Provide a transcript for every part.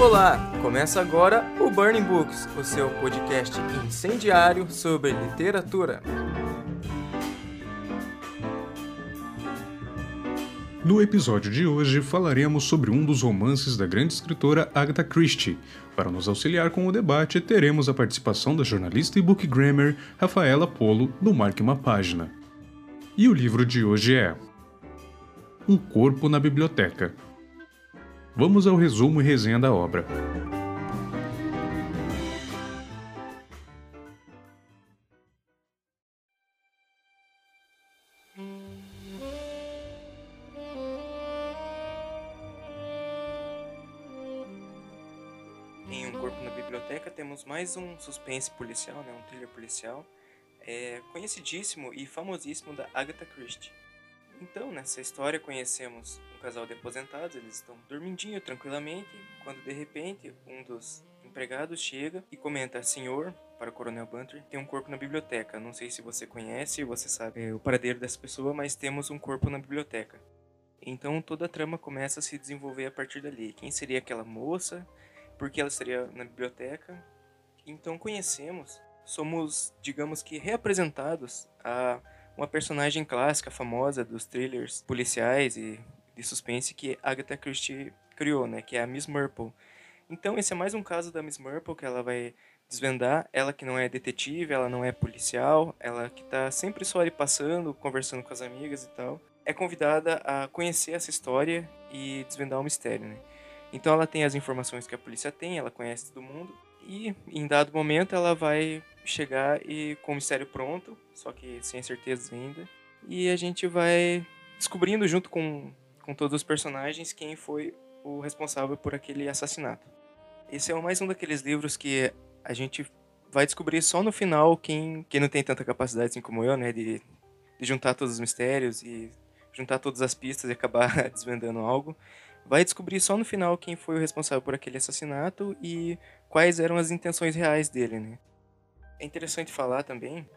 Olá, começa agora o Burning Books, o seu podcast incendiário sobre literatura. No episódio de hoje falaremos sobre um dos romances da grande escritora Agatha Christie. Para nos auxiliar com o debate, teremos a participação da jornalista e bookgrammer Rafaela Polo do Marque uma Página. E o livro de hoje é Um Corpo na Biblioteca. Vamos ao resumo e resenha da obra. Em Um Corpo na Biblioteca temos mais um suspense policial, né, um thriller policial, é, conhecidíssimo e famosíssimo da Agatha Christie. Então, nessa história conhecemos um casal de aposentados, eles estão dormindinho tranquilamente, quando de repente um dos empregados chega e comenta: Senhor, para o Coronel Bunter, tem um corpo na biblioteca. Não sei se você conhece, você sabe é, o paradeiro dessa pessoa, mas temos um corpo na biblioteca. Então toda a trama começa a se desenvolver a partir dali. Quem seria aquela moça? Por que ela estaria na biblioteca? Então conhecemos, somos, digamos que, reapresentados a uma personagem clássica, famosa dos thrillers policiais e de suspense que Agatha Christie criou, né, que é a Miss Marple. Então esse é mais um caso da Miss Marple que ela vai desvendar, ela que não é detetive, ela não é policial, ela que está sempre só ali passando, conversando com as amigas e tal, é convidada a conhecer essa história e desvendar o mistério, né? Então ela tem as informações que a polícia tem, ela conhece todo mundo e em dado momento ela vai chegar e com o mistério pronto, só que sem certezas ainda. E a gente vai descobrindo junto com, com todos os personagens quem foi o responsável por aquele assassinato. Esse é mais um daqueles livros que a gente vai descobrir só no final quem, quem não tem tanta capacidade assim como eu, né, de, de juntar todos os mistérios e juntar todas as pistas e acabar desvendando algo. Vai descobrir só no final quem foi o responsável por aquele assassinato e quais eram as intenções reais dele, né? É interessante falar também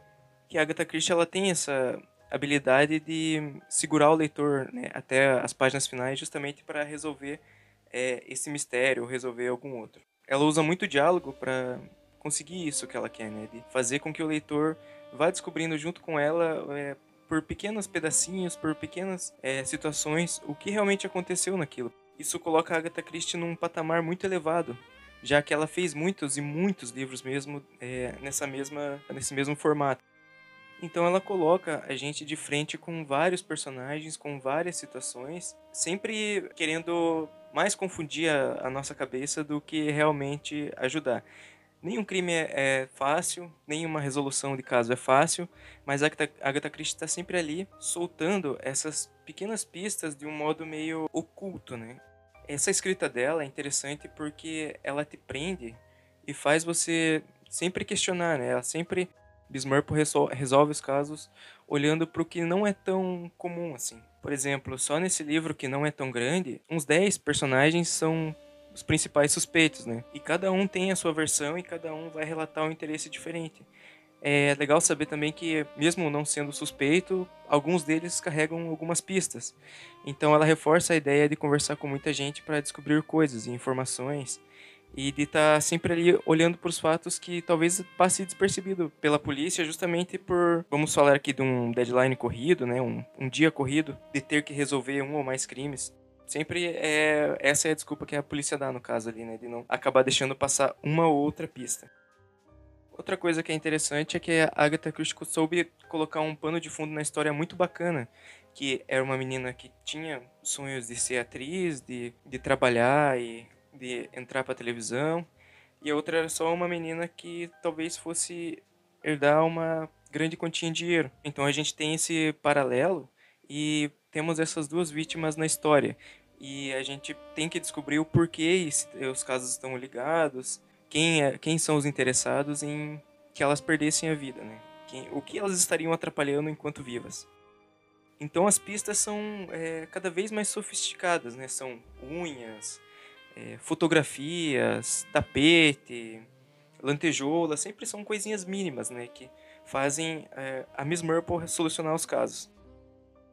que a Agatha Christie ela tem essa habilidade de segurar o leitor né, até as páginas finais justamente para resolver é, esse mistério, resolver algum outro. Ela usa muito diálogo para conseguir isso que ela quer, né, de fazer com que o leitor vá descobrindo junto com ela é, por pequenos pedacinhos, por pequenas é, situações, o que realmente aconteceu naquilo. Isso coloca a Agatha Christie num patamar muito elevado, já que ela fez muitos e muitos livros mesmo é, nessa mesma, nesse mesmo formato. Então ela coloca a gente de frente com vários personagens, com várias situações, sempre querendo mais confundir a, a nossa cabeça do que realmente ajudar. Nenhum crime é, é fácil, nenhuma resolução de caso é fácil, mas a Agatha, Agatha Christie está sempre ali soltando essas pequenas pistas de um modo meio oculto, né? Essa escrita dela é interessante porque ela te prende e faz você sempre questionar, né? Ela sempre Bismarck resolve os casos olhando para o que não é tão comum assim. Por exemplo, só nesse livro que não é tão grande, uns 10 personagens são os principais suspeitos, né? E cada um tem a sua versão e cada um vai relatar um interesse diferente. É legal saber também que, mesmo não sendo suspeito, alguns deles carregam algumas pistas. Então ela reforça a ideia de conversar com muita gente para descobrir coisas e informações e de estar tá sempre ali olhando para os fatos que talvez passe despercebido pela polícia, justamente por, vamos falar aqui de um deadline corrido, né, um, um dia corrido, de ter que resolver um ou mais crimes. Sempre é essa é a desculpa que a polícia dá no caso ali, né, de não acabar deixando passar uma ou outra pista. Outra coisa que é interessante é que a Agatha Christie soube colocar um pano de fundo na história muito bacana, que era uma menina que tinha sonhos de ser atriz, de, de trabalhar e de entrar para televisão, e a outra era só uma menina que talvez fosse herdar uma grande quantia de dinheiro. Então a gente tem esse paralelo e temos essas duas vítimas na história. E a gente tem que descobrir o porquê os casos estão ligados, quem, é, quem são os interessados em que elas perdessem a vida, né? Quem, o que elas estariam atrapalhando enquanto vivas. Então as pistas são é, cada vez mais sofisticadas, né? São unhas, é, fotografias, tapete, lantejoula, sempre são coisinhas mínimas, né? Que fazem é, a Miss Marple solucionar os casos.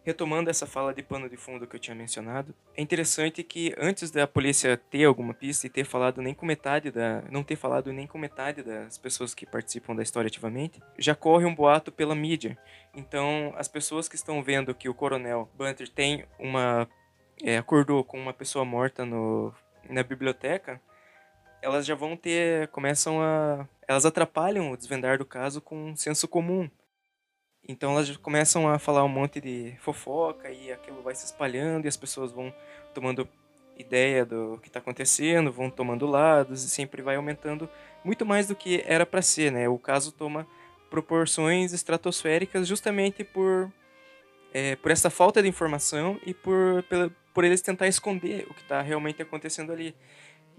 Retomando essa fala de pano de fundo que eu tinha mencionado, é interessante que antes da polícia ter alguma pista e ter falado nem com metade da, não ter falado nem com metade das pessoas que participam da história ativamente, já corre um boato pela mídia. Então, as pessoas que estão vendo que o coronel Bunter tem uma é, acordou com uma pessoa morta no, na biblioteca, elas já vão ter, começam a, elas atrapalham o desvendar do caso com um senso comum. Então elas começam a falar um monte de fofoca e aquilo vai se espalhando e as pessoas vão tomando ideia do que está acontecendo, vão tomando lados e sempre vai aumentando muito mais do que era para ser, né? O caso toma proporções estratosféricas justamente por é, por essa falta de informação e por pela, por eles tentar esconder o que está realmente acontecendo ali.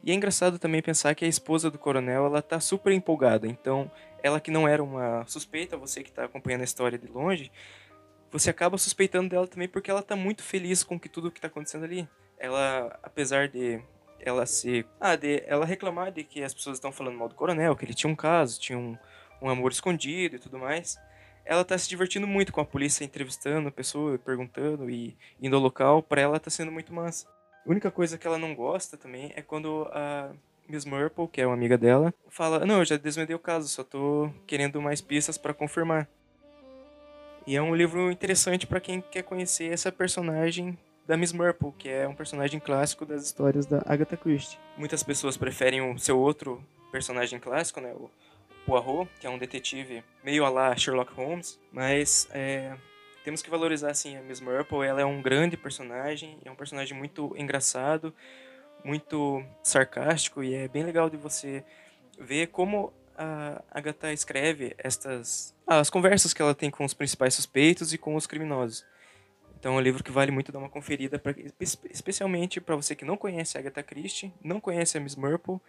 E é engraçado também pensar que a esposa do coronel ela tá super empolgada. Então ela que não era uma suspeita, você que está acompanhando a história de longe, você acaba suspeitando dela também porque ela está muito feliz com que tudo que está acontecendo ali. Ela, apesar de ela se, ah, de ela reclamar de que as pessoas estão falando mal do coronel, que ele tinha um caso, tinha um, um amor escondido e tudo mais, ela está se divertindo muito com a polícia entrevistando a pessoa, perguntando e indo ao local, para ela está sendo muito massa. A única coisa que ela não gosta também é quando a Miss Murple, que é uma amiga dela, fala: Não, eu já desvendei o caso, só tô querendo mais pistas para confirmar. E é um livro interessante para quem quer conhecer essa personagem da Miss Murple, que é um personagem clássico das histórias da Agatha Christie. Muitas pessoas preferem o seu outro personagem clássico, né, o Poirot, que é um detetive meio a lá Sherlock Holmes, mas é, temos que valorizar assim a Miss Murple, ela é um grande personagem, é um personagem muito engraçado, muito sarcástico e é bem legal de você ver como a Agatha escreve estas as conversas que ela tem com os principais suspeitos e com os criminosos. Então é um livro que vale muito dar uma conferida, pra, especialmente para você que não conhece Agatha Christie, não conhece a Miss Marple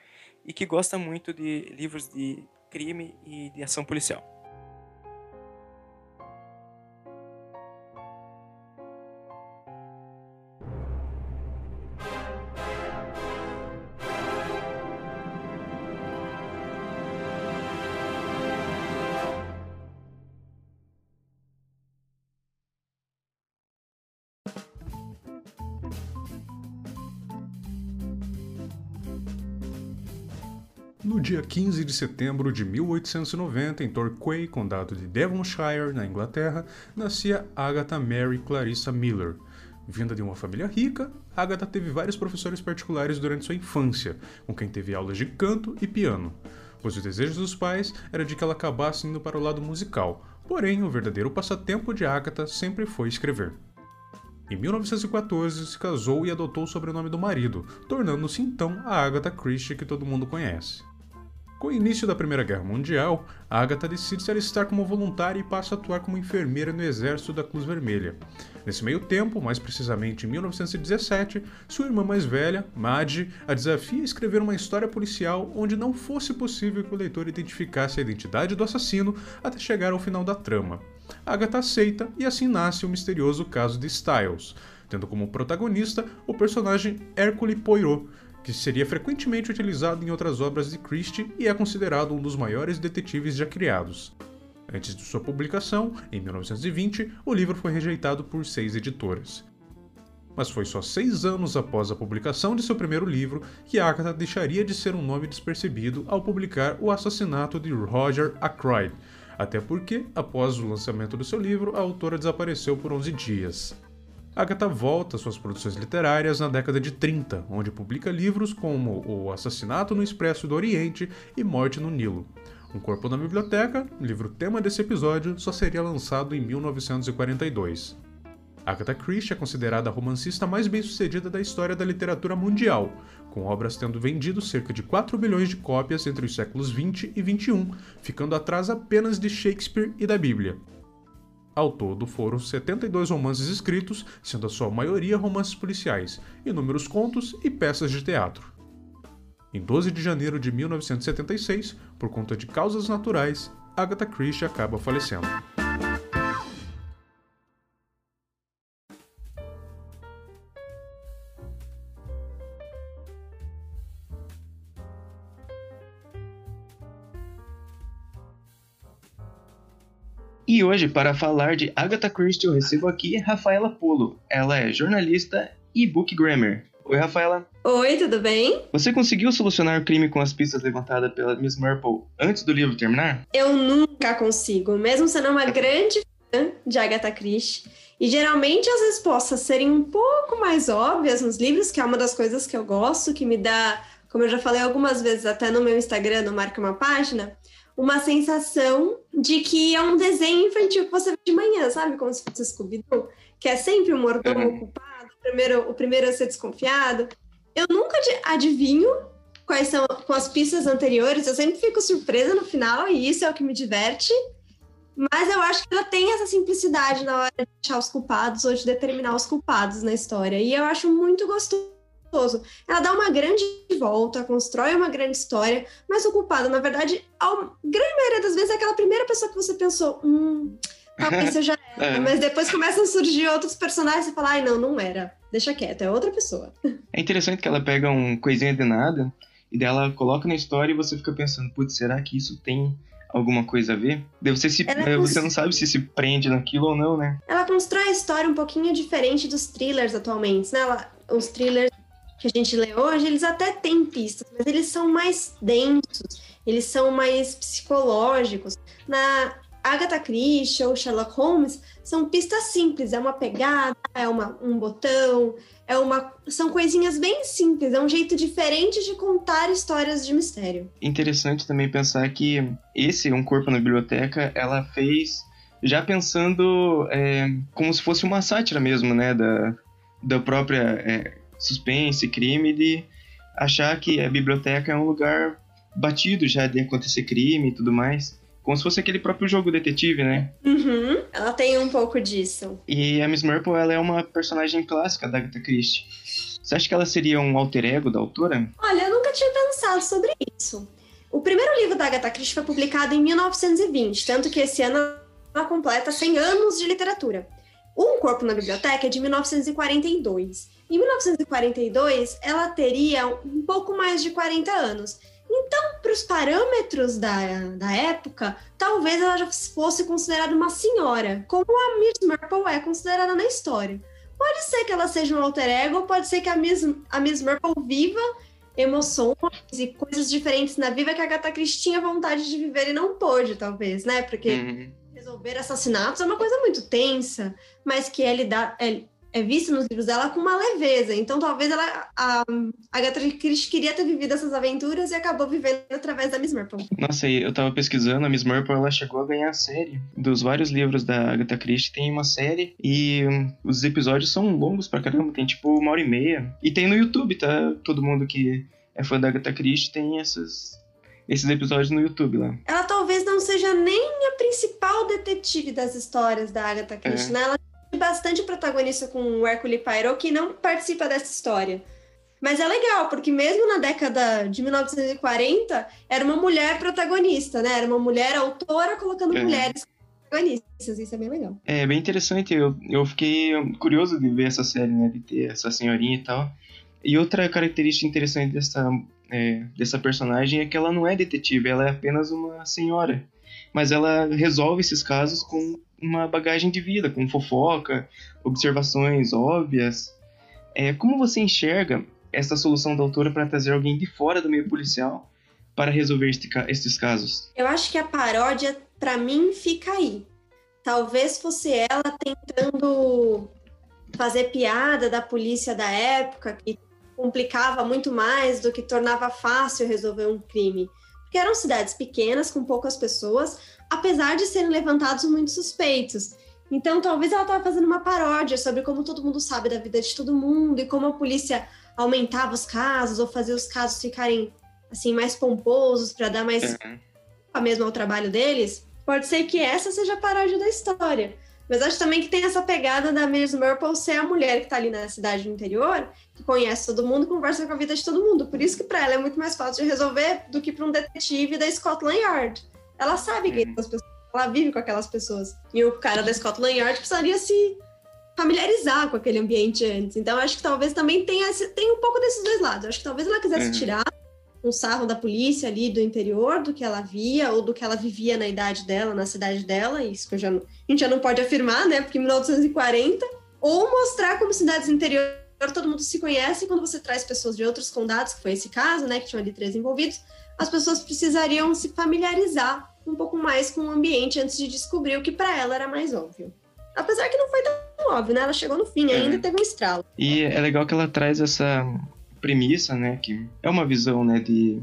e que gosta muito de livros de crime e de ação policial. No dia 15 de setembro de 1890, em Torquay, condado de Devonshire, na Inglaterra, nascia Agatha Mary Clarissa Miller. Vinda de uma família rica, Agatha teve vários professores particulares durante sua infância, com quem teve aulas de canto e piano, pois o desejo dos pais era de que ela acabasse indo para o lado musical, porém o verdadeiro passatempo de Agatha sempre foi escrever. Em 1914, se casou e adotou o sobrenome do marido, tornando-se então a Agatha Christie que todo mundo conhece. Com o início da Primeira Guerra Mundial, Agatha decide se alistar como voluntária e passa a atuar como enfermeira no exército da Cruz Vermelha. Nesse meio tempo, mais precisamente em 1917, sua irmã mais velha, Madge, a desafia a escrever uma história policial onde não fosse possível que o leitor identificasse a identidade do assassino até chegar ao final da trama. Agatha aceita e assim nasce o misterioso caso de Styles, tendo como protagonista o personagem Hercule Poirot, que seria frequentemente utilizado em outras obras de Christie e é considerado um dos maiores detetives já criados. Antes de sua publicação, em 1920, o livro foi rejeitado por seis editoras. Mas foi só seis anos após a publicação de seu primeiro livro que Agatha deixaria de ser um nome despercebido ao publicar O Assassinato de Roger Ackroyd, até porque, após o lançamento do seu livro, a autora desapareceu por 11 dias. Agatha volta às suas produções literárias na década de 30, onde publica livros como O Assassinato no Expresso do Oriente e Morte no Nilo. Um Corpo na Biblioteca, livro tema desse episódio, só seria lançado em 1942. Agatha Christie é considerada a romancista mais bem-sucedida da história da literatura mundial, com obras tendo vendido cerca de 4 bilhões de cópias entre os séculos 20 e 21, ficando atrás apenas de Shakespeare e da Bíblia. Ao todo, foram 72 romances escritos, sendo a sua maioria romances policiais, inúmeros contos e peças de teatro. Em 12 de janeiro de 1976, por conta de causas naturais, Agatha Christie acaba falecendo. E hoje, para falar de Agatha Christie, eu recebo aqui Rafaela Polo. Ela é jornalista e bookgrammer. Oi, Rafaela. Oi, tudo bem? Você conseguiu solucionar o crime com as pistas levantadas pela Miss Marple antes do livro terminar? Eu nunca consigo, mesmo sendo uma grande fã de Agatha Christie. E geralmente as respostas serem um pouco mais óbvias nos livros, que é uma das coisas que eu gosto, que me dá, como eu já falei algumas vezes até no meu Instagram, no Marca Uma Página, uma sensação de que é um desenho infantil que você vê de manhã, sabe? Como se fosse scooby que é sempre o mordomo uhum. ocupado, o primeiro, o primeiro a ser desconfiado. Eu nunca adivinho quais são com as pistas anteriores, eu sempre fico surpresa no final, e isso é o que me diverte. Mas eu acho que ela tem essa simplicidade na hora de achar os culpados ou de determinar os culpados na história. E eu acho muito gostoso Ela dá uma grande volta, constrói uma grande história, mas o culpado, na verdade, a grande maioria das vezes é aquela primeira pessoa que você pensou, hum, talvez seja ela. é. Mas depois começam a surgir outros personagens e fala, ai, não, não era. Deixa quieto, é outra pessoa. É interessante que ela pega um coisinha de nada e dela coloca na história e você fica pensando, putz, será que isso tem alguma coisa a ver? Você, se, você não sabe se se prende naquilo ou não, né? Ela constrói a história um pouquinho diferente dos thrillers atualmente, né? Ela, os thrillers que a gente lê hoje, eles até têm pistas, mas eles são mais densos, eles são mais psicológicos. Na Agatha Christie ou Sherlock Holmes, são pistas simples, é uma pegada, é uma, um botão, é uma são coisinhas bem simples, é um jeito diferente de contar histórias de mistério. Interessante também pensar que esse Um Corpo na Biblioteca, ela fez já pensando é, como se fosse uma sátira mesmo, né, da, da própria é, suspense, crime, de achar que a biblioteca é um lugar batido já de acontecer crime e tudo mais. Como se fosse aquele próprio jogo detetive, né? Uhum, ela tem um pouco disso. E a Miss Marple, ela é uma personagem clássica da Agatha Christie. Você acha que ela seria um alter ego da autora? Olha, eu nunca tinha pensado sobre isso. O primeiro livro da Agatha Christie foi publicado em 1920, tanto que esse ano ela completa 100 anos de literatura. Um Corpo na Biblioteca é de 1942. Em 1942, ela teria um pouco mais de 40 anos. Então, para os parâmetros da, da época, talvez ela já fosse considerada uma senhora, como a Miss Marple é considerada na história. Pode ser que ela seja um alter ego, pode ser que a Miss, a Miss Marple viva emoções e coisas diferentes na vida que a Agatha Christie tinha vontade de viver e não pôde, talvez, né? Porque uhum. Resolver assassinatos é uma coisa muito tensa, mas que é, lidar, é, é vista nos livros dela com uma leveza. Então, talvez ela, a, Agatha Christie queria ter vivido essas aventuras e acabou vivendo através da Miss Marple. Nossa, eu tava pesquisando, a Miss Marple ela chegou a ganhar a série. Dos vários livros da Agatha Christie, tem uma série e um, os episódios são longos pra caramba, tem tipo uma hora e meia. E tem no YouTube, tá? Todo mundo que é fã da Agatha Christie tem essas, esses episódios no YouTube lá. Ela talvez não seja nem a principal detetive das histórias da Agatha Christie, é. né? Ela bastante protagonista com o Hercule Poirot que não participa dessa história. Mas é legal, porque mesmo na década de 1940, era uma mulher protagonista, né? Era uma mulher autora colocando é. mulheres protagonistas. Isso é bem legal. É bem interessante. Eu, eu fiquei curioso de ver essa série, né? De ter essa senhorinha e tal. E outra característica interessante dessa, é, dessa personagem é que ela não é detetive, ela é apenas uma senhora. Mas ela resolve esses casos com uma bagagem de vida, com fofoca, observações óbvias. É, como você enxerga essa solução da autora para trazer alguém de fora do meio policial para resolver este, estes casos? Eu acho que a paródia, para mim, fica aí. Talvez fosse ela tentando fazer piada da polícia da época, que complicava muito mais do que tornava fácil resolver um crime. Porque eram cidades pequenas, com poucas pessoas, apesar de serem levantados muitos suspeitos. Então, talvez ela estava fazendo uma paródia sobre como todo mundo sabe da vida de todo mundo e como a polícia aumentava os casos ou fazia os casos ficarem assim mais pomposos para dar mais uhum. a mesmo ao trabalho deles. Pode ser que essa seja a paródia da história. Mas acho também que tem essa pegada da Miss Marple ser a mulher que está ali na cidade do interior, que conhece todo mundo, conversa com a vida de todo mundo. Por isso que para ela é muito mais fácil de resolver do que para um detetive da Scotland Yard. Ela sabe quem são as pessoas, ela vive com aquelas pessoas. E o cara da Scotland Yard precisaria se familiarizar com aquele ambiente antes. Então, acho que talvez também tenha, esse, tenha um pouco desses dois lados. Acho que talvez ela quisesse uhum. tirar um sarro da polícia ali do interior, do que ela via, ou do que ela vivia na idade dela, na cidade dela, isso que já não, a gente já não pode afirmar, né? Porque em 1940, ou mostrar como cidades interior todo mundo se conhece, e quando você traz pessoas de outros condados, que foi esse caso, né, que tinham ali três envolvidos, as pessoas precisariam se familiarizar um pouco mais com o ambiente antes de descobrir o que para ela era mais óbvio. Apesar que não foi tão óbvio, né? Ela chegou no fim, é. ainda teve um estralo. E é legal que ela traz essa premissa, né, que é uma visão, né, de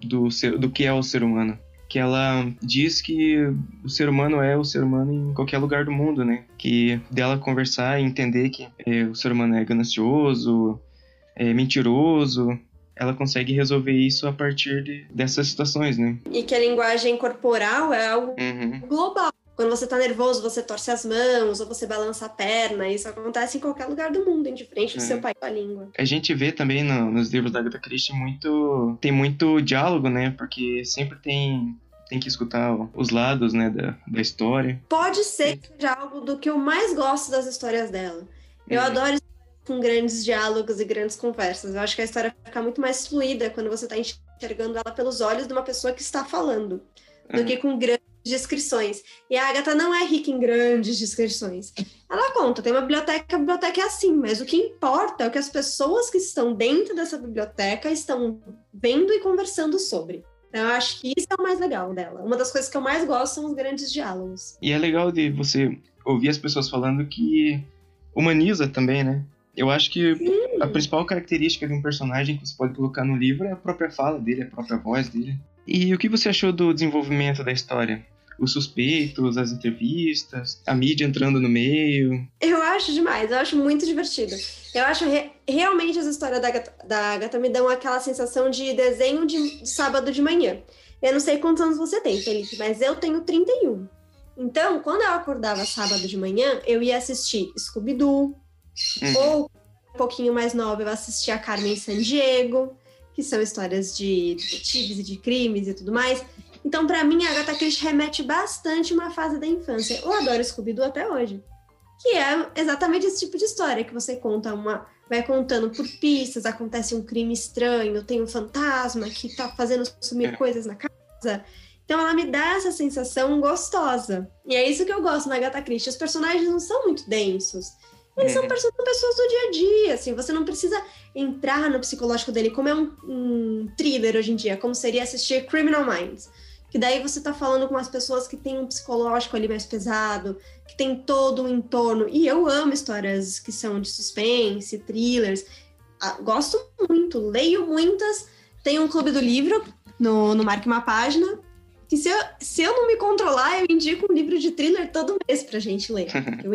do ser, do que é o ser humano que ela diz que o ser humano é o ser humano em qualquer lugar do mundo, né? Que dela conversar e entender que é, o ser humano é ganancioso, é mentiroso, ela consegue resolver isso a partir de, dessas situações, né? E que a linguagem corporal é algo uhum. global. Quando você tá nervoso, você torce as mãos, ou você balança a perna. Isso acontece em qualquer lugar do mundo, indiferente do é. seu pai com a língua. A gente vê também no, nos livros da Agatha Christie muito... Tem muito diálogo, né? Porque sempre tem tem que escutar os lados, né, da, da história. Pode ser que seja algo do que eu mais gosto das histórias dela. Eu uhum. adoro com grandes diálogos e grandes conversas. Eu acho que a história fica muito mais fluida quando você está enxergando ela pelos olhos de uma pessoa que está falando, do uhum. que com grandes descrições. E a Agatha não é rica em grandes descrições. Ela conta, tem uma biblioteca, a biblioteca é assim, mas o que importa é o que as pessoas que estão dentro dessa biblioteca estão vendo e conversando sobre. Então, eu acho que isso é o mais legal dela. Uma das coisas que eu mais gosto são os grandes diálogos. E é legal de você ouvir as pessoas falando que humaniza também, né? Eu acho que Sim. a principal característica de um personagem que você pode colocar no livro é a própria fala dele, a própria voz dele. E o que você achou do desenvolvimento da história? Os suspeitos, as entrevistas, a mídia entrando no meio. Eu acho demais, eu acho muito divertido. Eu acho re realmente as histórias da Agatha, da Agatha me dão aquela sensação de desenho de, de sábado de manhã. Eu não sei quantos anos você tem, Felipe, mas eu tenho 31. Então, quando eu acordava sábado de manhã, eu ia assistir Scooby-Doo, uhum. ou um pouquinho mais nova, eu assistia a Carmen Sandiego, que são histórias de detetives e de crimes e tudo mais. Então, para mim, a Agatha Christie remete bastante uma fase da infância. Eu adoro Scooby-Doo até hoje. Que é exatamente esse tipo de história que você conta uma. Vai contando por pistas, acontece um crime estranho, tem um fantasma que tá fazendo sumir é. coisas na casa. Então ela me dá essa sensação gostosa. E é isso que eu gosto na Agatha Christie. Os personagens não são muito densos. Eles são uhum. pessoas do dia a dia, assim, você não precisa entrar no psicológico dele, como é um, um thriller hoje em dia, como seria assistir Criminal Minds. Que daí você tá falando com as pessoas que têm um psicológico ali mais pesado, que tem todo um entorno. E eu amo histórias que são de suspense, thrillers. Ah, gosto muito, leio muitas. Tem um clube do livro no, no Marque Uma Página. Que se eu, se eu não me controlar, eu indico um livro de thriller todo mês pra gente ler. Eu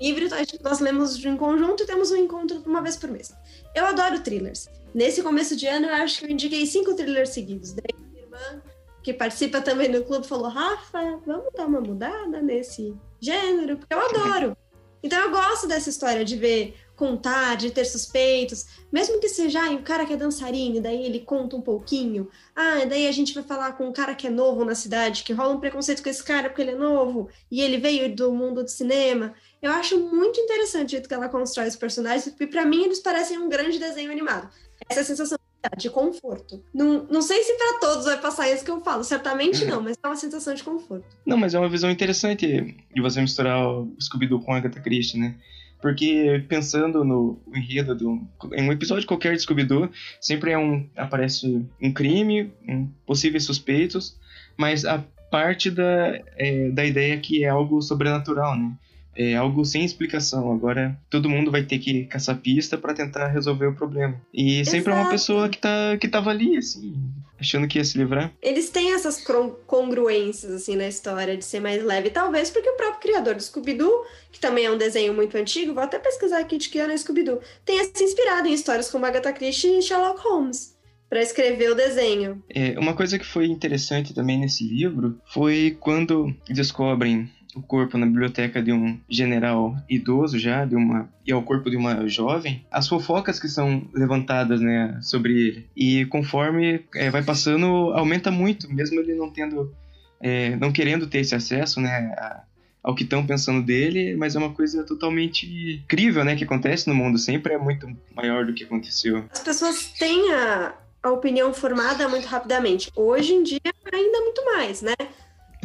livre, nós lemos em conjunto e temos um encontro uma vez por mês. Eu adoro thrillers. Nesse começo de ano, eu acho que eu indiquei cinco thrillers seguidos. Daí minha irmã, que participa também do clube, falou: Rafa, vamos dar uma mudada nesse gênero, porque eu adoro. Então eu gosto dessa história de ver contar, de ter suspeitos, mesmo que seja ah, o cara que é dançarino, daí ele conta um pouquinho. Ah, daí a gente vai falar com um cara que é novo na cidade, que rola um preconceito com esse cara porque ele é novo e ele veio do mundo do cinema. Eu acho muito interessante o jeito que ela constrói os personagens, e para mim eles parecem um grande desenho animado. Essa é sensação de conforto. Não, não sei se para todos vai passar isso que eu falo, certamente não, mas é uma sensação de conforto. Não, mas é uma visão interessante de você misturar o Scooby-Doo com a Agatha Christie, né? Porque pensando no enredo do, em um episódio qualquer de Scooby-Doo, sempre é um aparece um crime, um, possíveis suspeitos, mas a parte da, é, da ideia que é algo sobrenatural, né? É algo sem explicação. Agora todo mundo vai ter que caçar pista para tentar resolver o problema. E sempre Exato. é uma pessoa que, tá, que tava ali, assim, achando que ia se livrar. Eles têm essas congruências, assim, na história de ser mais leve. Talvez porque o próprio criador do Scooby-Doo, que também é um desenho muito antigo, vou até pesquisar aqui de que ano é Scooby-Doo, tenha se inspirado em histórias como Agatha Christie e Sherlock Holmes para escrever o desenho. É, uma coisa que foi interessante também nesse livro foi quando descobrem o corpo na biblioteca de um general idoso já, de uma e ao corpo de uma jovem, as fofocas que são levantadas, né, sobre ele. E conforme é, vai passando, aumenta muito, mesmo ele não tendo, é, não querendo ter esse acesso, né, a, ao que estão pensando dele, mas é uma coisa totalmente incrível, né, que acontece no mundo, sempre é muito maior do que aconteceu. As pessoas têm a, a opinião formada muito rapidamente. Hoje em dia, ainda muito mais, né?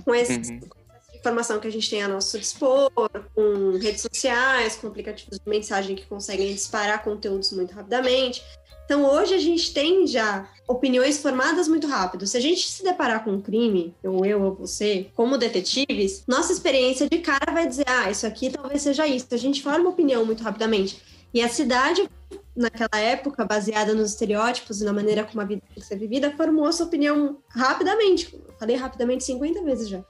Com uhum. Informação que a gente tem a nosso dispor, com redes sociais, com aplicativos de mensagem que conseguem disparar conteúdos muito rapidamente. Então, hoje a gente tem já opiniões formadas muito rápido. Se a gente se deparar com um crime, ou eu ou você, como detetives, nossa experiência de cara vai dizer: ah, isso aqui talvez seja isso. A gente forma opinião muito rapidamente. E a cidade, naquela época, baseada nos estereótipos e na maneira como a vida tem que ser vivida, formou sua opinião rapidamente. Falei rapidamente 50 vezes já.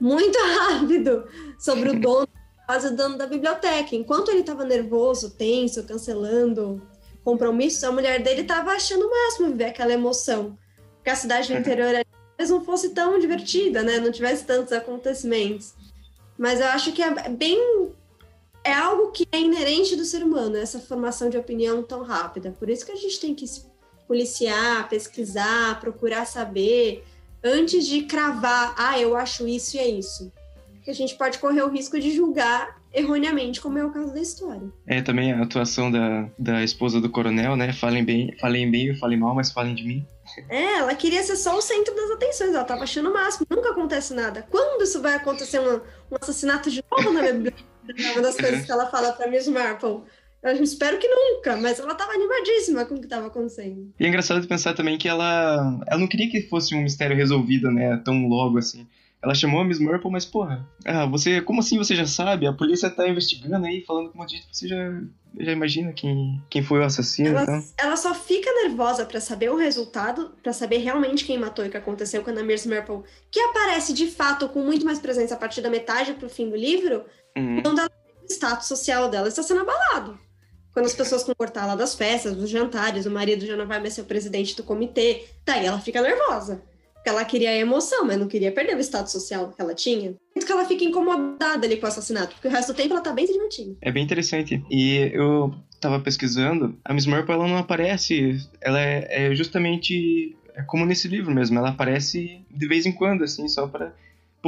Muito rápido sobre o dono casa, o dono da biblioteca. Enquanto ele estava nervoso, tenso, cancelando compromissos, a mulher dele estava achando o máximo viver aquela emoção. Porque a cidade do interior talvez não fosse tão divertida, né? Não tivesse tantos acontecimentos. Mas eu acho que é bem é algo que é inerente do ser humano, essa formação de opinião tão rápida. Por isso que a gente tem que se policiar, pesquisar, procurar saber, antes de cravar, ah, eu acho isso e é isso. Porque a gente pode correr o risco de julgar erroneamente, como é o caso da história. É, também a atuação da, da esposa do coronel, né? Falem bem, falem bem, falem mal, mas falem de mim. É, ela queria ser só o centro das atenções, ela tava achando o máximo, nunca acontece nada. Quando isso vai acontecer um, um assassinato de novo na biblioteca? É uma das coisas que ela fala pra Miss Marple. Eu espero que nunca, mas ela tava animadíssima com o que tava acontecendo. E é engraçado pensar também que ela, ela não queria que fosse um mistério resolvido, né, tão logo assim. Ela chamou a Miss Marple, mas porra, ah, você, como assim você já sabe? A polícia tá investigando aí, falando com um monte de você já, já imagina quem, quem foi o assassino ela, então. ela só fica nervosa para saber o resultado, para saber realmente quem matou e o que aconteceu quando a Miss Marple, que aparece de fato com muito mais presença a partir da metade pro fim do livro, uhum. quando ela, o status social dela está sendo abalado. Quando as pessoas vão lá das festas, dos jantares, o marido já não vai mais ser o presidente do comitê, daí ela fica nervosa. Porque ela queria a emoção, mas não queria perder o estado social que ela tinha. Por que ela fica incomodada ali com o assassinato, porque o resto do tempo ela tá bem se divertindo. É bem interessante. E eu tava pesquisando, a Miss Marple ela não aparece, ela é, é justamente é como nesse livro mesmo, ela aparece de vez em quando, assim, só para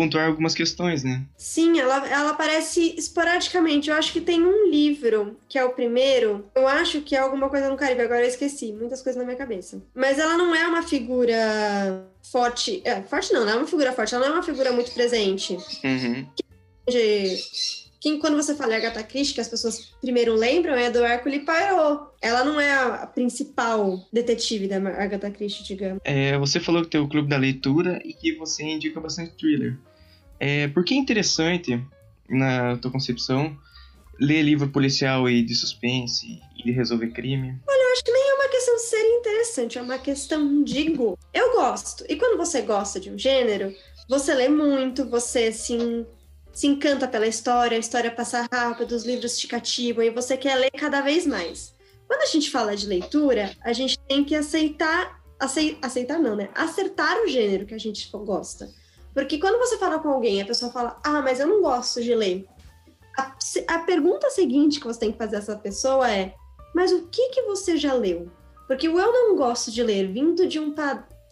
pontuar algumas questões, né? Sim, ela, ela aparece esporadicamente. Eu acho que tem um livro, que é o primeiro. Eu acho que é alguma coisa no Caribe, agora eu esqueci. Muitas coisas na minha cabeça. Mas ela não é uma figura forte. É, forte não, não é uma figura forte. Ela não é uma figura muito presente. Uhum. De, quem, quando você fala Agatha Christie, que as pessoas primeiro lembram é do Hercule Poirot. Ela não é a principal detetive da Agatha Christie, digamos. É, você falou que tem o Clube da Leitura e que você indica bastante thriller. É, por que é interessante, na tua concepção, ler livro policial e de suspense e de resolver crime? Olha, eu acho que nem é uma questão de ser interessante, é uma questão de gosto. Eu gosto. E quando você gosta de um gênero, você lê muito, você, assim, se encanta pela história, a história passa rápido, os livros te cativam e você quer ler cada vez mais. Quando a gente fala de leitura, a gente tem que aceitar, aceitar não, né? Acertar o gênero que a gente gosta. Porque quando você fala com alguém, a pessoa fala, ah, mas eu não gosto de ler. A, a pergunta seguinte que você tem que fazer a essa pessoa é, mas o que que você já leu? Porque o eu não gosto de ler, vindo de um,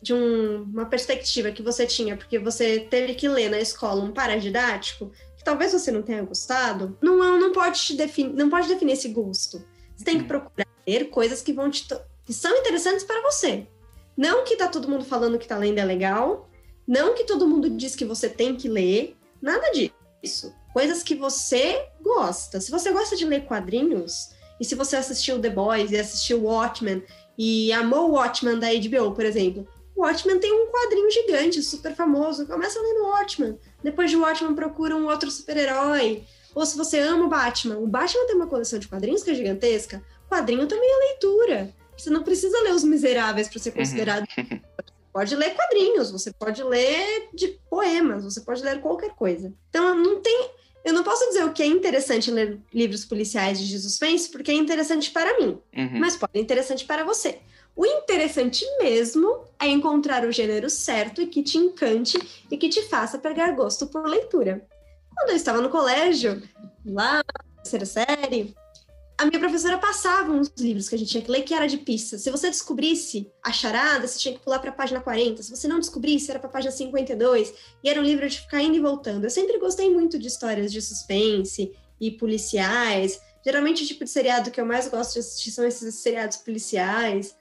de um, uma perspectiva que você tinha, porque você teve que ler na escola um paradidático, que talvez você não tenha gostado, não, não, pode, definir, não pode definir esse gosto. Você tem que uhum. procurar ler coisas que vão te que são interessantes para você. Não que tá todo mundo falando que tá lendo é legal, não que todo mundo diz que você tem que ler, nada disso. Coisas que você gosta. Se você gosta de ler quadrinhos, e se você assistiu The Boys e assistiu Watchmen e amou Watchmen da HBO, por exemplo, o Watchmen tem um quadrinho gigante, super famoso. Começa lendo Watchmen. Depois de Watchmen, procura um outro super-herói. Ou se você ama o Batman, o Batman tem uma coleção de quadrinhos que é gigantesca. O quadrinho também é leitura. Você não precisa ler Os Miseráveis para ser uhum. considerado. Uhum. Você pode ler quadrinhos, você pode ler de poemas, você pode ler qualquer coisa. Então, não tem. Eu não posso dizer o que é interessante ler livros policiais de suspense, porque é interessante para mim, uhum. mas pode ser interessante para você. O interessante mesmo é encontrar o gênero certo e que te encante e que te faça pegar gosto por leitura. Quando eu estava no colégio, lá na terceira série, a minha professora passava uns livros que a gente tinha que ler que era de pista. Se você descobrisse a charada, você tinha que pular para a página 40. Se você não descobrisse, era para a página 52. E era um livro de ficar indo e voltando. Eu sempre gostei muito de histórias de suspense e policiais. Geralmente o tipo de seriado que eu mais gosto de assistir são esses seriados policiais.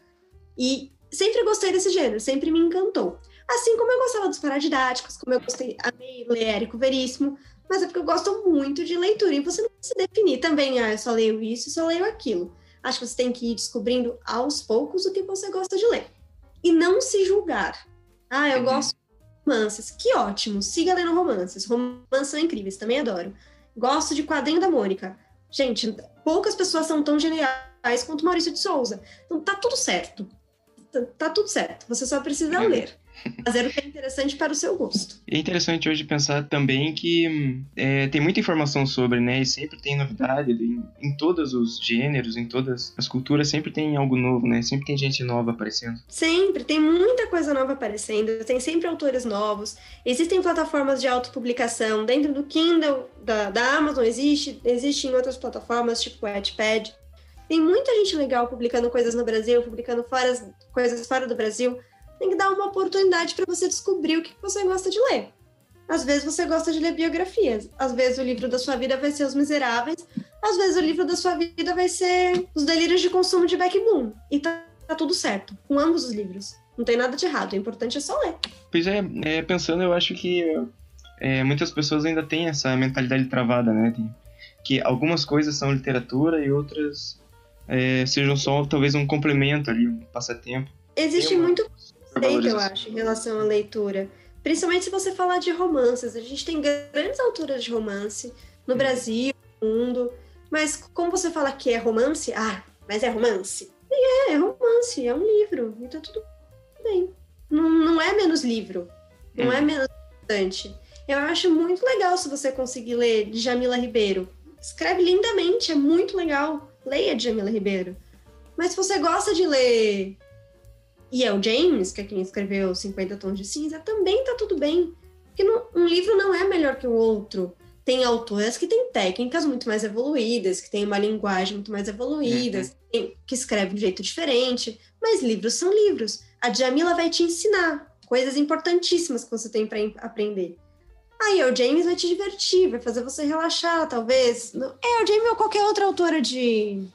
E sempre gostei desse gênero, sempre me encantou. Assim como eu gostava dos paradidáticos, como eu gostei, amei ler Érico Veríssimo, mas é porque eu gosto muito de leitura. E você não precisa definir também, ah, eu só leio isso, só leio aquilo. Acho que você tem que ir descobrindo aos poucos o que você gosta de ler. E não se julgar. Ah, eu uhum. gosto de romances. Que ótimo, siga lendo romances. Romances são incríveis, também adoro. Gosto de Quadrinho da Mônica. Gente, poucas pessoas são tão geniais quanto Maurício de Souza. Então tá tudo certo. Tá, tá tudo certo. Você só precisa uhum. ler fazer o que é interessante para o seu gosto. É interessante hoje pensar também que é, tem muita informação sobre, né? E sempre tem novidade em, em, todos os gêneros, em todas as culturas, sempre tem algo novo, né? Sempre tem gente nova aparecendo. Sempre, tem muita coisa nova aparecendo, tem sempre autores novos. Existem plataformas de autopublicação dentro do Kindle, da, da Amazon existe, existe em outras plataformas, tipo o Wattpad. Tem muita gente legal publicando coisas no Brasil, publicando fora, coisas fora do Brasil tem que dar uma oportunidade para você descobrir o que você gosta de ler. Às vezes você gosta de ler biografias, às vezes o livro da sua vida vai ser Os Miseráveis, às vezes o livro da sua vida vai ser Os Delírios de Consumo de Beck Bloom. E tá, tá tudo certo, com ambos os livros. Não tem nada de errado, o importante é só ler. Pois é, é pensando, eu acho que é, muitas pessoas ainda têm essa mentalidade travada, né? De, que algumas coisas são literatura e outras é, sejam só talvez um complemento ali, um passatempo. Existe uma... muito preconceito, eu acho, em relação à leitura. Principalmente se você falar de romances. A gente tem grandes autoras de romance no hum. Brasil, no mundo. Mas como você fala que é romance, ah, mas é romance. E é, é romance, é um livro. Então tudo bem. Não, não é menos livro. Não é hum. menos importante. Eu acho muito legal se você conseguir ler de Jamila Ribeiro. Escreve lindamente, é muito legal. Leia de Jamila Ribeiro. Mas se você gosta de ler e é o James, que é quem escreveu 50 Tons de Cinza, também tá tudo bem. Porque não, um livro não é melhor que o outro. Tem autoras que têm técnicas muito mais evoluídas, que têm uma linguagem muito mais evoluída, uhum. que escrevem de um jeito diferente. Mas livros são livros. A Jamila vai te ensinar coisas importantíssimas que você tem para aprender. Aí o James vai te divertir, vai fazer você relaxar, talvez. É, o James ou qualquer outra autora de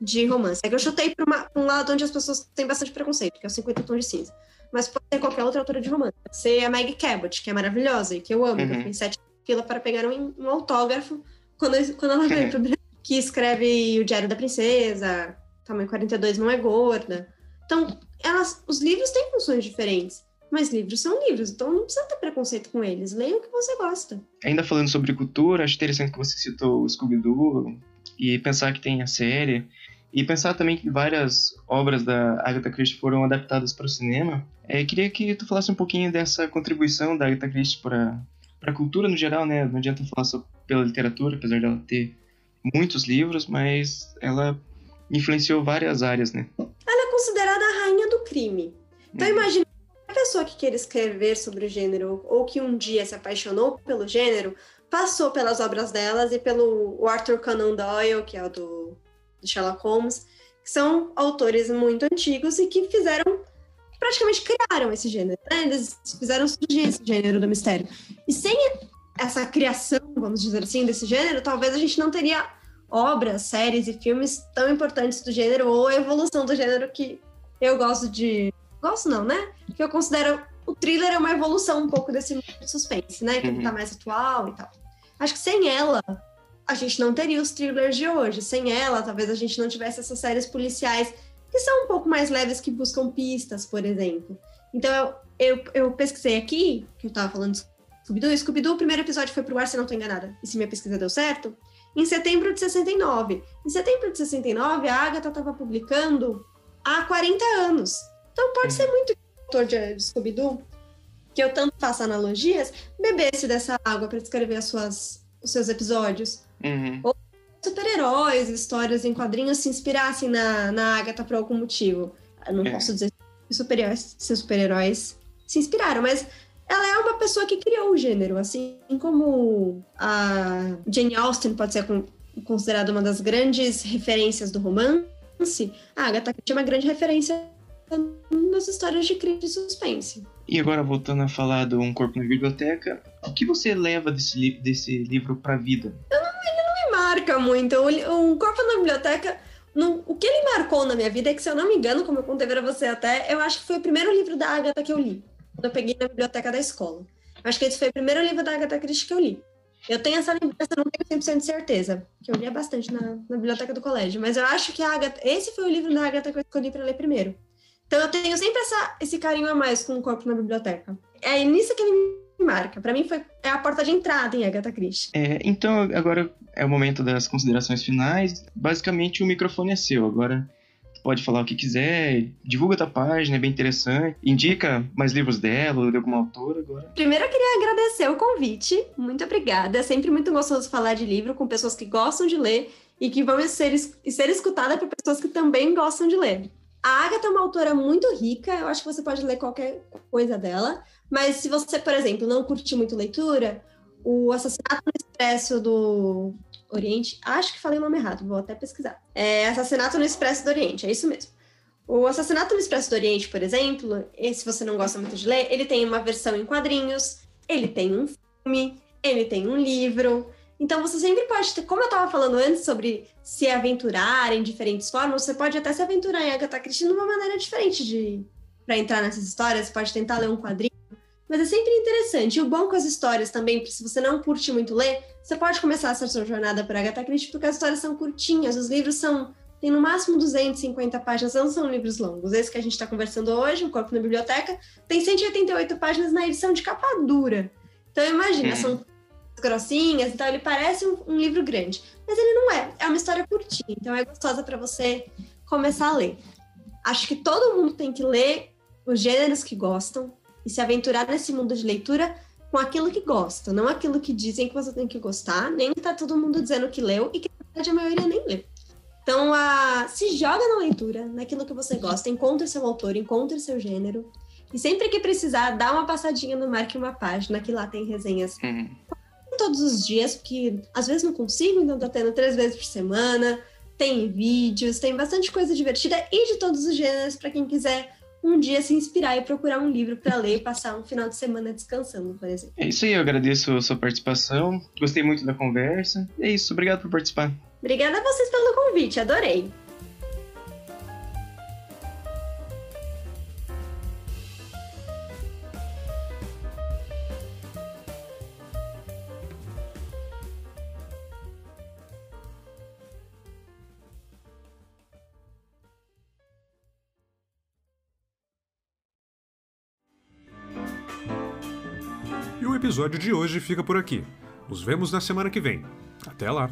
de romance. É que eu chutei para um lado onde as pessoas têm bastante preconceito, que é o 50 Tons de Cinza. Mas pode ser qualquer outra autora de romance. Pode ser a Maggie Cabot, que é maravilhosa e que eu amo. Uhum. Eu fui sete fila para pegar um, um autógrafo quando, quando ela veio pro que escreve o Diário da Princesa, tamanho 42 não é gorda. Então, elas, os livros têm funções diferentes. Mas livros são livros, então não precisa ter preconceito com eles. Leia o que você gosta. Ainda falando sobre cultura, acho interessante que você citou o Scooby-Doo e pensar que tem a série. E pensar também que várias obras da Agatha Christie foram adaptadas para o cinema. É, queria que tu falasse um pouquinho dessa contribuição da Agatha Christie para a cultura no geral, né? Não adianta falar só pela literatura, apesar dela ter muitos livros, mas ela influenciou várias áreas, né? Ela é considerada a rainha do crime. Então uhum. imagina a pessoa que queira escrever sobre o gênero ou que um dia se apaixonou pelo gênero, passou pelas obras delas e pelo Arthur Conan Doyle, que é o do Sherlock Holmes, que são autores muito antigos e que fizeram, praticamente criaram esse gênero. Né? Eles fizeram surgir esse gênero do mistério. E sem essa criação, vamos dizer assim, desse gênero, talvez a gente não teria obras, séries e filmes tão importantes do gênero ou a evolução do gênero que eu gosto de. Gosto não, né? Que eu considero. O thriller é uma evolução um pouco desse suspense, né? Que uhum. tá mais atual e tal. Acho que sem ela, a gente não teria os thrillers de hoje. Sem ela, talvez a gente não tivesse essas séries policiais que são um pouco mais leves, que buscam pistas, por exemplo. Então, eu, eu, eu pesquisei aqui, que eu tava falando Scooby-Doo, Scooby-Doo, o primeiro episódio foi pro ar, se não tô enganada, e se minha pesquisa deu certo, em setembro de 69. Em setembro de 69, a Agatha estava publicando há 40 anos. Então, pode ser muito que o autor de Scooby-Doo, que eu tanto faço analogias, bebesse dessa água para escrever as suas, os seus episódios. Uhum. Ou super-heróis, histórias em quadrinhos se inspirassem na, na Agatha por algum motivo. Eu não é. posso dizer que super-heróis, super-heróis se inspiraram, mas ela é uma pessoa que criou o gênero, assim como a Jane Austen pode ser considerada uma das grandes referências do romance, a Agatha Christie é uma grande referência nas histórias de crime e suspense. E agora voltando a falar do Um Corpo na Biblioteca, o que você leva desse, li desse livro para a vida? Eu não, marca muito. Um Corpo na Biblioteca, no, o que ele marcou na minha vida é que, se eu não me engano, como eu contei para você até, eu acho que foi o primeiro livro da Agatha que eu li, quando eu peguei na biblioteca da escola. Acho que esse foi o primeiro livro da Agatha Christie que eu li. Eu tenho essa lembrança, não tenho 100% de certeza, que eu lia bastante na, na, biblioteca do colégio, mas eu acho que a Agatha, esse foi o livro da Agatha que eu escolhi para ler primeiro. Então eu tenho sempre essa, esse carinho a mais com o corpo na biblioteca. É nisso que ele me marca. Para mim foi é a porta de entrada em Agatha Christie. É, então agora é o momento das considerações finais. Basicamente o microfone é seu. Agora pode falar o que quiser, divulga tua página, é bem interessante, indica mais livros dela ou de alguma autora agora. Primeiro eu queria agradecer o convite, muito obrigada, é sempre muito gostoso falar de livro com pessoas que gostam de ler e que vão ser, ser escutadas por pessoas que também gostam de ler. A Agatha é uma autora muito rica, eu acho que você pode ler qualquer coisa dela, mas se você, por exemplo, não curte muito leitura, o Assassinato no Expresso do Oriente, acho que falei o nome errado, vou até pesquisar. É Assassinato no Expresso do Oriente, é isso mesmo. O Assassinato no Expresso do Oriente, por exemplo, se você não gosta muito de ler, ele tem uma versão em quadrinhos, ele tem um filme, ele tem um livro. Então você sempre pode ter, como eu estava falando antes sobre se aventurar em diferentes formas, você pode até se aventurar em Agatha Christie de uma maneira diferente de para entrar nessas histórias, você pode tentar ler um quadrinho mas é sempre interessante. E o bom com as histórias também, se você não curte muito ler, você pode começar essa sua jornada por Agatha Christie, porque as histórias são curtinhas, os livros são tem no máximo 250 páginas, não são livros longos. Esse que a gente está conversando hoje, O Corpo na Biblioteca, tem 188 páginas na edição de capa dura. Então imagina, hum. são grossinhas, então ele parece um, um, livro grande, mas ele não é. É uma história curtinha, então é gostosa para você começar a ler. Acho que todo mundo tem que ler os gêneros que gostam, e se aventurar nesse mundo de leitura com aquilo que gosta, não aquilo que dizem que você tem que gostar, nem tá todo mundo dizendo que leu e que na verdade a maioria nem lê. Então, a, se joga na leitura, naquilo que você gosta, encontre seu autor, encontre seu gênero. E sempre que precisar, dá uma passadinha no Marque Uma Página, que lá tem resenhas uhum. todos os dias, porque às vezes não consigo, então tá tendo três vezes por semana. Tem vídeos, tem bastante coisa divertida e de todos os gêneros para quem quiser um dia se inspirar e procurar um livro para ler e passar um final de semana descansando, por exemplo. É isso aí, eu agradeço a sua participação. Gostei muito da conversa. É isso, obrigado por participar. Obrigada a vocês pelo convite, adorei. Episódio de hoje fica por aqui. Nos vemos na semana que vem. Até lá!